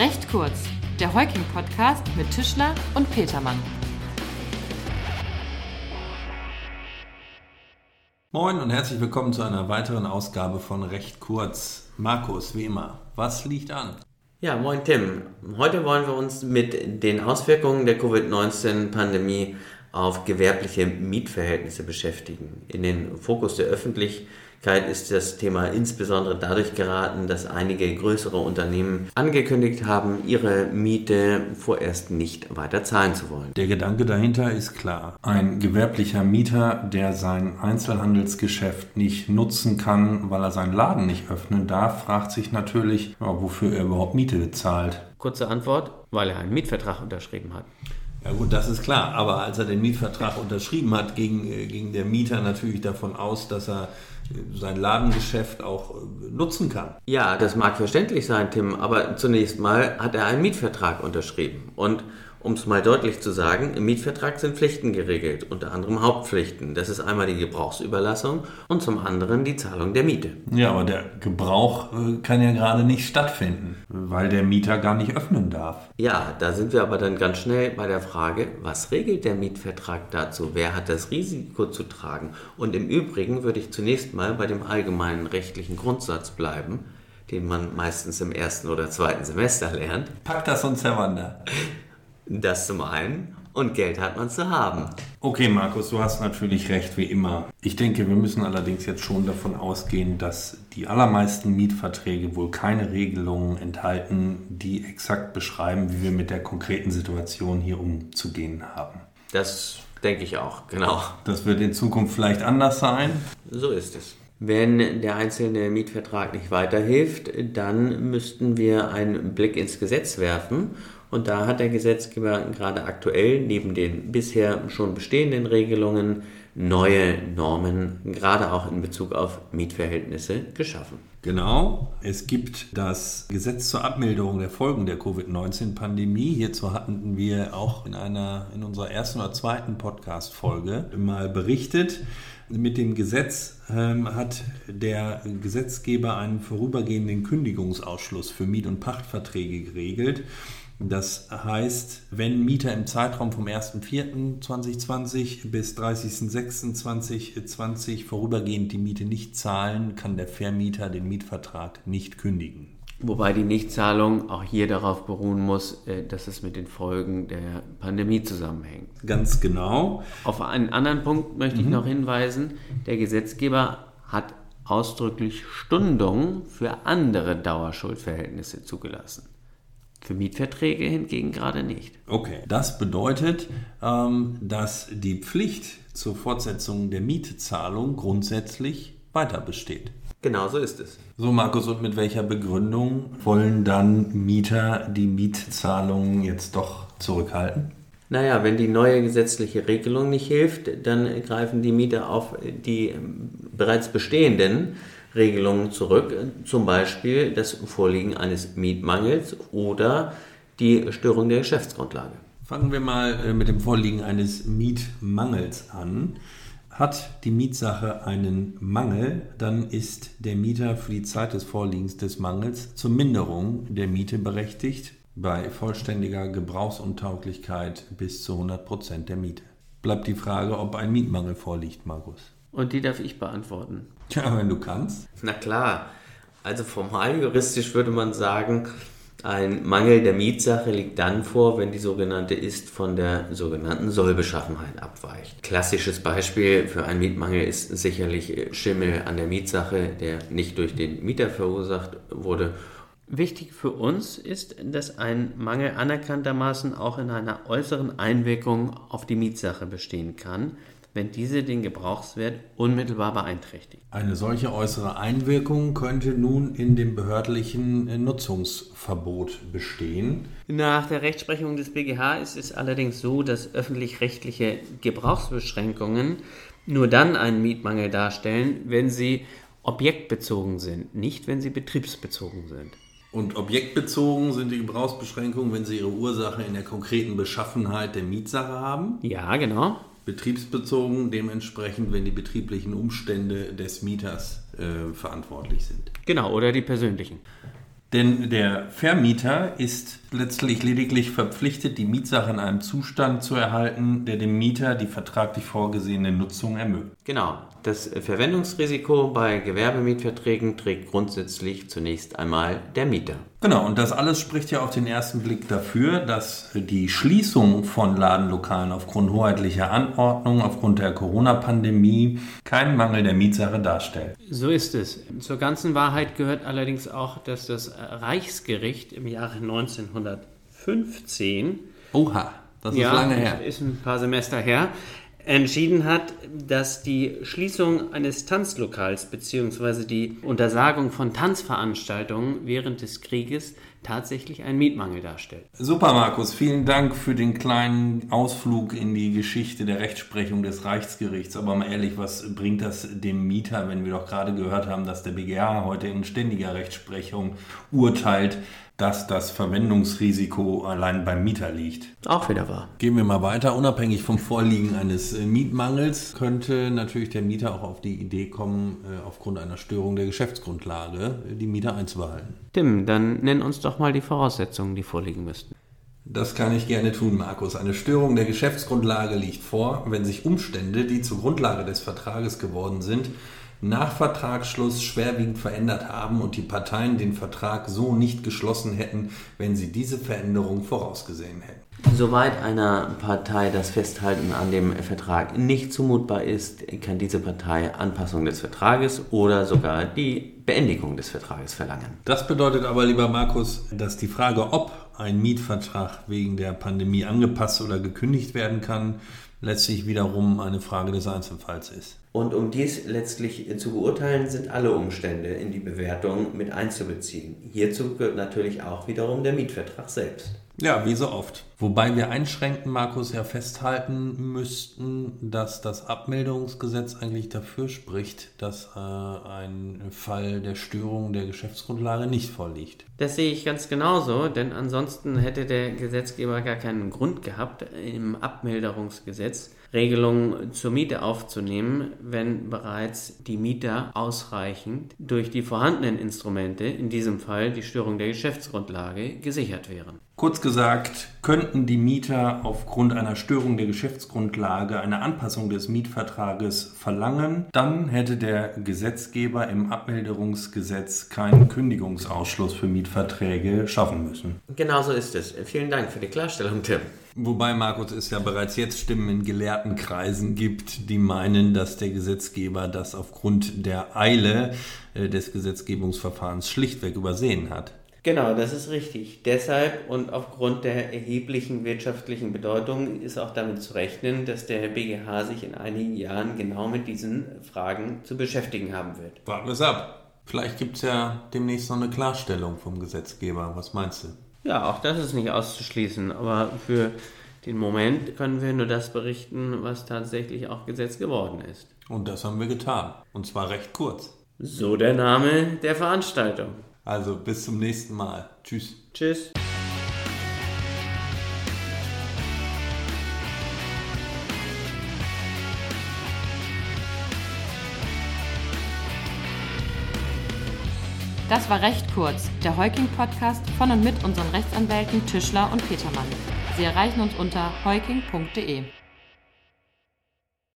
Recht kurz, der Heuking-Podcast mit Tischler und Petermann. Moin und herzlich willkommen zu einer weiteren Ausgabe von Recht kurz. Markus, wie immer, was liegt an? Ja, moin Tim. Heute wollen wir uns mit den Auswirkungen der Covid-19-Pandemie auf gewerbliche Mietverhältnisse beschäftigen. In den Fokus der Öffentlichkeit ist das Thema insbesondere dadurch geraten, dass einige größere Unternehmen angekündigt haben, ihre Miete vorerst nicht weiter zahlen zu wollen. Der Gedanke dahinter ist klar. Ein gewerblicher Mieter, der sein Einzelhandelsgeschäft nicht nutzen kann, weil er seinen Laden nicht öffnen darf, fragt sich natürlich, wofür er überhaupt Miete bezahlt. Kurze Antwort, weil er einen Mietvertrag unterschrieben hat. Ja gut, das ist klar. Aber als er den Mietvertrag unterschrieben hat, ging, äh, ging der Mieter natürlich davon aus, dass er sein Ladengeschäft auch äh, nutzen kann. Ja, das mag verständlich sein, Tim, aber zunächst mal hat er einen Mietvertrag unterschrieben. Und um es mal deutlich zu sagen, im Mietvertrag sind Pflichten geregelt, unter anderem Hauptpflichten. Das ist einmal die Gebrauchsüberlassung und zum anderen die Zahlung der Miete. Ja, aber der Gebrauch äh, kann ja gerade nicht stattfinden, weil der Mieter gar nicht öffnen darf. Ja, da sind wir aber dann ganz schnell bei der Frage, was regelt der Mietvertrag dazu? Wer hat das Risiko zu tragen? Und im Übrigen würde ich zunächst mal bei dem allgemeinen rechtlichen Grundsatz bleiben, den man meistens im ersten oder zweiten Semester lernt. Packt das uns, Herr Wander. Das zum einen. Und Geld hat man zu haben. Okay, Markus, du hast natürlich recht, wie immer. Ich denke, wir müssen allerdings jetzt schon davon ausgehen, dass die allermeisten Mietverträge wohl keine Regelungen enthalten, die exakt beschreiben, wie wir mit der konkreten Situation hier umzugehen haben. Das denke ich auch, genau. Das wird in Zukunft vielleicht anders sein. So ist es. Wenn der einzelne Mietvertrag nicht weiterhilft, dann müssten wir einen Blick ins Gesetz werfen und da hat der Gesetzgeber gerade aktuell neben den bisher schon bestehenden Regelungen neue Normen, gerade auch in Bezug auf Mietverhältnisse, geschaffen. Genau, es gibt das Gesetz zur Abmilderung der Folgen der Covid-19-Pandemie. Hierzu hatten wir auch in einer in unserer ersten oder zweiten Podcast-Folge mal berichtet. Mit dem Gesetz ähm, hat der Gesetzgeber einen vorübergehenden Kündigungsausschluss für Miet- und Pachtverträge geregelt. Das heißt, wenn Mieter im Zeitraum vom 1.4.2020 bis 30.06.2020 vorübergehend die Miete nicht zahlen, kann der Vermieter den Mietvertrag nicht kündigen. Wobei die Nichtzahlung auch hier darauf beruhen muss, äh, dass es mit den Folgen der Pandemie zusammenhängt. Ganz genau. Auf einen anderen Punkt möchte mhm. ich noch hinweisen. Der Gesetzgeber hat ausdrücklich Stundungen für andere Dauerschuldverhältnisse zugelassen. Für Mietverträge hingegen gerade nicht. Okay, das bedeutet, ähm, dass die Pflicht zur Fortsetzung der Mietzahlung grundsätzlich weiter besteht. Genau so ist es. So, Markus, und mit welcher Begründung wollen dann Mieter die Mietzahlungen jetzt doch zurückhalten? Naja, wenn die neue gesetzliche Regelung nicht hilft, dann greifen die Mieter auf die bereits bestehenden Regelungen zurück, zum Beispiel das Vorliegen eines Mietmangels oder die Störung der Geschäftsgrundlage. Fangen wir mal äh, mit dem Vorliegen eines Mietmangels an. Hat die Mietsache einen Mangel, dann ist der Mieter für die Zeit des Vorliegens des Mangels zur Minderung der Miete berechtigt, bei vollständiger Gebrauchsuntauglichkeit bis zu 100 Prozent der Miete. Bleibt die Frage, ob ein Mietmangel vorliegt, Markus. Und die darf ich beantworten. Tja, wenn du kannst. Na klar. Also formal juristisch würde man sagen, ein Mangel der Mietsache liegt dann vor, wenn die sogenannte Ist von der sogenannten Sollbeschaffenheit abweicht. Klassisches Beispiel für einen Mietmangel ist sicherlich Schimmel an der Mietsache, der nicht durch den Mieter verursacht wurde. Wichtig für uns ist, dass ein Mangel anerkanntermaßen auch in einer äußeren Einwirkung auf die Mietsache bestehen kann wenn diese den Gebrauchswert unmittelbar beeinträchtigt. Eine solche äußere Einwirkung könnte nun in dem behördlichen Nutzungsverbot bestehen. Nach der Rechtsprechung des BGH ist es allerdings so, dass öffentlich-rechtliche Gebrauchsbeschränkungen nur dann einen Mietmangel darstellen, wenn sie objektbezogen sind, nicht wenn sie betriebsbezogen sind. Und objektbezogen sind die Gebrauchsbeschränkungen, wenn sie ihre Ursache in der konkreten Beschaffenheit der Mietsache haben? Ja, genau betriebsbezogen, dementsprechend, wenn die betrieblichen Umstände des Mieters äh, verantwortlich sind. Genau, oder die persönlichen. Denn der Vermieter ist letztlich lediglich verpflichtet, die Mietsache in einem Zustand zu erhalten, der dem Mieter die vertraglich vorgesehene Nutzung ermöglicht. Genau. Das Verwendungsrisiko bei Gewerbemietverträgen trägt grundsätzlich zunächst einmal der Mieter. Genau, und das alles spricht ja auf den ersten Blick dafür, dass die Schließung von Ladenlokalen aufgrund hoheitlicher Anordnung, aufgrund der Corona-Pandemie keinen Mangel der Mietsache darstellt. So ist es. Zur ganzen Wahrheit gehört allerdings auch, dass das Reichsgericht im Jahre 1915 Oha, das ist ja, lange her. Ist ein paar Semester her entschieden hat, dass die Schließung eines Tanzlokals bzw. die Untersagung von Tanzveranstaltungen während des Krieges tatsächlich einen Mietmangel darstellt. Super, Markus. Vielen Dank für den kleinen Ausflug in die Geschichte der Rechtsprechung des Reichsgerichts. Aber mal ehrlich, was bringt das dem Mieter, wenn wir doch gerade gehört haben, dass der BGH heute in ständiger Rechtsprechung urteilt, dass das Verwendungsrisiko allein beim Mieter liegt. Auch wieder wahr. Gehen wir mal weiter. Unabhängig vom Vorliegen eines äh, Mietmangels könnte natürlich der Mieter auch auf die Idee kommen, äh, aufgrund einer Störung der Geschäftsgrundlage äh, die Mieter einzubehalten. Tim, dann nenn uns doch mal die Voraussetzungen, die vorliegen müssten. Das kann ich gerne tun, Markus. Eine Störung der Geschäftsgrundlage liegt vor, wenn sich Umstände, die zur Grundlage des Vertrages geworden sind, nach Vertragsschluss schwerwiegend verändert haben und die Parteien den Vertrag so nicht geschlossen hätten, wenn sie diese Veränderung vorausgesehen hätten. Soweit einer Partei das Festhalten an dem Vertrag nicht zumutbar ist, kann diese Partei Anpassung des Vertrages oder sogar die Beendigung des Vertrages verlangen. Das bedeutet aber, lieber Markus, dass die Frage, ob ein Mietvertrag wegen der Pandemie angepasst oder gekündigt werden kann, letztlich wiederum eine Frage des Einzelfalls ist. Und um dies letztlich zu beurteilen, sind alle Umstände in die Bewertung mit einzubeziehen. Hierzu gehört natürlich auch wiederum der Mietvertrag selbst. Ja, wie so oft. Wobei wir einschränken, Markus, ja festhalten müssten, dass das Abmeldungsgesetz eigentlich dafür spricht, dass äh, ein Fall der Störung der Geschäftsgrundlage nicht vorliegt. Das sehe ich ganz genauso, denn ansonsten hätte der Gesetzgeber gar keinen Grund gehabt, im Abmilderungsgesetz Regelungen zur Miete aufzunehmen, wenn bereits die Mieter ausreichend durch die vorhandenen Instrumente, in diesem Fall die Störung der Geschäftsgrundlage, gesichert wären. Kurz gesagt, könnten die Mieter aufgrund einer Störung der Geschäftsgrundlage eine Anpassung des Mietvertrages verlangen, dann hätte der Gesetzgeber im Abmilderungsgesetz keinen Kündigungsausschluss für Mietverträge schaffen müssen. Genauso ist es. Vielen Dank für die Klarstellung, Tim. Wobei, Markus, es ja bereits jetzt Stimmen in gelehrten Kreisen gibt, die meinen, dass der Gesetzgeber das aufgrund der Eile äh, des Gesetzgebungsverfahrens schlichtweg übersehen hat. Genau, das ist richtig. Deshalb und aufgrund der erheblichen wirtschaftlichen Bedeutung ist auch damit zu rechnen, dass der BGH sich in einigen Jahren genau mit diesen Fragen zu beschäftigen haben wird. Warten wir es ab. Vielleicht gibt es ja demnächst noch eine Klarstellung vom Gesetzgeber. Was meinst du? Ja, auch das ist nicht auszuschließen. Aber für den Moment können wir nur das berichten, was tatsächlich auch Gesetz geworden ist. Und das haben wir getan. Und zwar recht kurz. So der Name der Veranstaltung. Also bis zum nächsten Mal. Tschüss. Tschüss. Das war recht kurz, der Heuking-Podcast von und mit unseren Rechtsanwälten Tischler und Petermann. Sie erreichen uns unter heuking.de.